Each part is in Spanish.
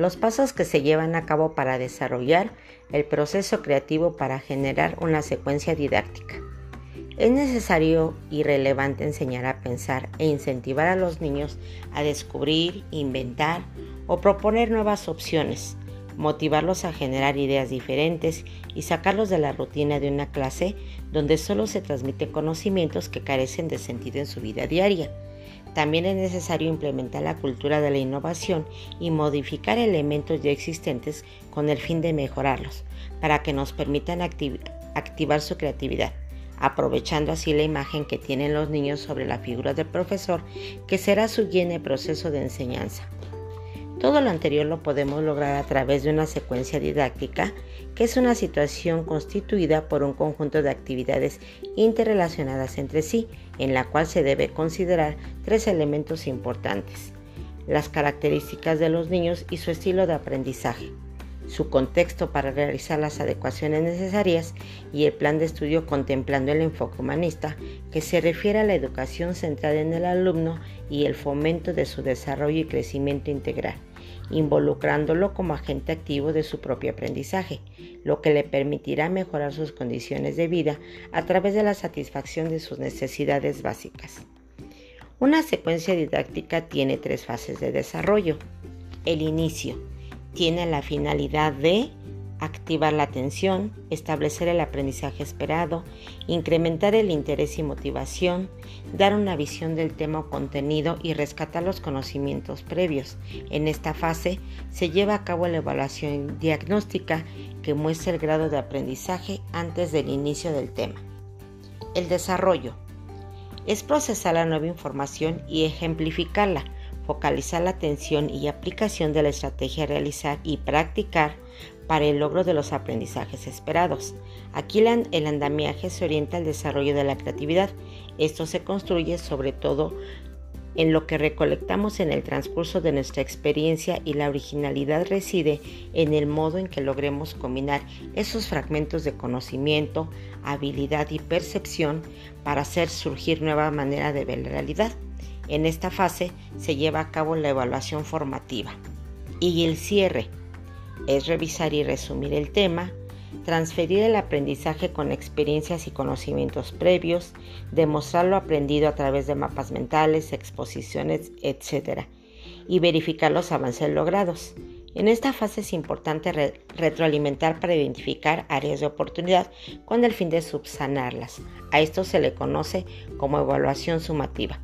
Los pasos que se llevan a cabo para desarrollar el proceso creativo para generar una secuencia didáctica. Es necesario y relevante enseñar a pensar e incentivar a los niños a descubrir, inventar o proponer nuevas opciones, motivarlos a generar ideas diferentes y sacarlos de la rutina de una clase donde solo se transmiten conocimientos que carecen de sentido en su vida diaria. También es necesario implementar la cultura de la innovación y modificar elementos ya existentes con el fin de mejorarlos, para que nos permitan activar su creatividad aprovechando así la imagen que tienen los niños sobre la figura del profesor, que será su guía en el proceso de enseñanza. Todo lo anterior lo podemos lograr a través de una secuencia didáctica, que es una situación constituida por un conjunto de actividades interrelacionadas entre sí, en la cual se debe considerar tres elementos importantes. Las características de los niños y su estilo de aprendizaje su contexto para realizar las adecuaciones necesarias y el plan de estudio contemplando el enfoque humanista que se refiere a la educación centrada en el alumno y el fomento de su desarrollo y crecimiento integral, involucrándolo como agente activo de su propio aprendizaje, lo que le permitirá mejorar sus condiciones de vida a través de la satisfacción de sus necesidades básicas. Una secuencia didáctica tiene tres fases de desarrollo. El inicio, tiene la finalidad de activar la atención, establecer el aprendizaje esperado, incrementar el interés y motivación, dar una visión del tema o contenido y rescatar los conocimientos previos. En esta fase se lleva a cabo la evaluación diagnóstica que muestra el grado de aprendizaje antes del inicio del tema. El desarrollo es procesar la nueva información y ejemplificarla focalizar la atención y aplicación de la estrategia a realizar y practicar para el logro de los aprendizajes esperados. Aquí el andamiaje se orienta al desarrollo de la creatividad. Esto se construye sobre todo en lo que recolectamos en el transcurso de nuestra experiencia y la originalidad reside en el modo en que logremos combinar esos fragmentos de conocimiento, habilidad y percepción para hacer surgir nueva manera de ver la realidad. En esta fase se lleva a cabo la evaluación formativa. Y el cierre es revisar y resumir el tema, transferir el aprendizaje con experiencias y conocimientos previos, demostrar lo aprendido a través de mapas mentales, exposiciones, etc. y verificar los avances logrados. En esta fase es importante retroalimentar para identificar áreas de oportunidad con el fin de subsanarlas. A esto se le conoce como evaluación sumativa.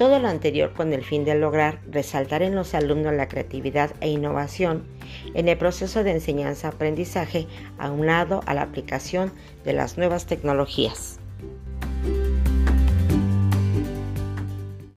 Todo lo anterior con el fin de lograr resaltar en los alumnos la creatividad e innovación en el proceso de enseñanza-aprendizaje aunado a la aplicación de las nuevas tecnologías.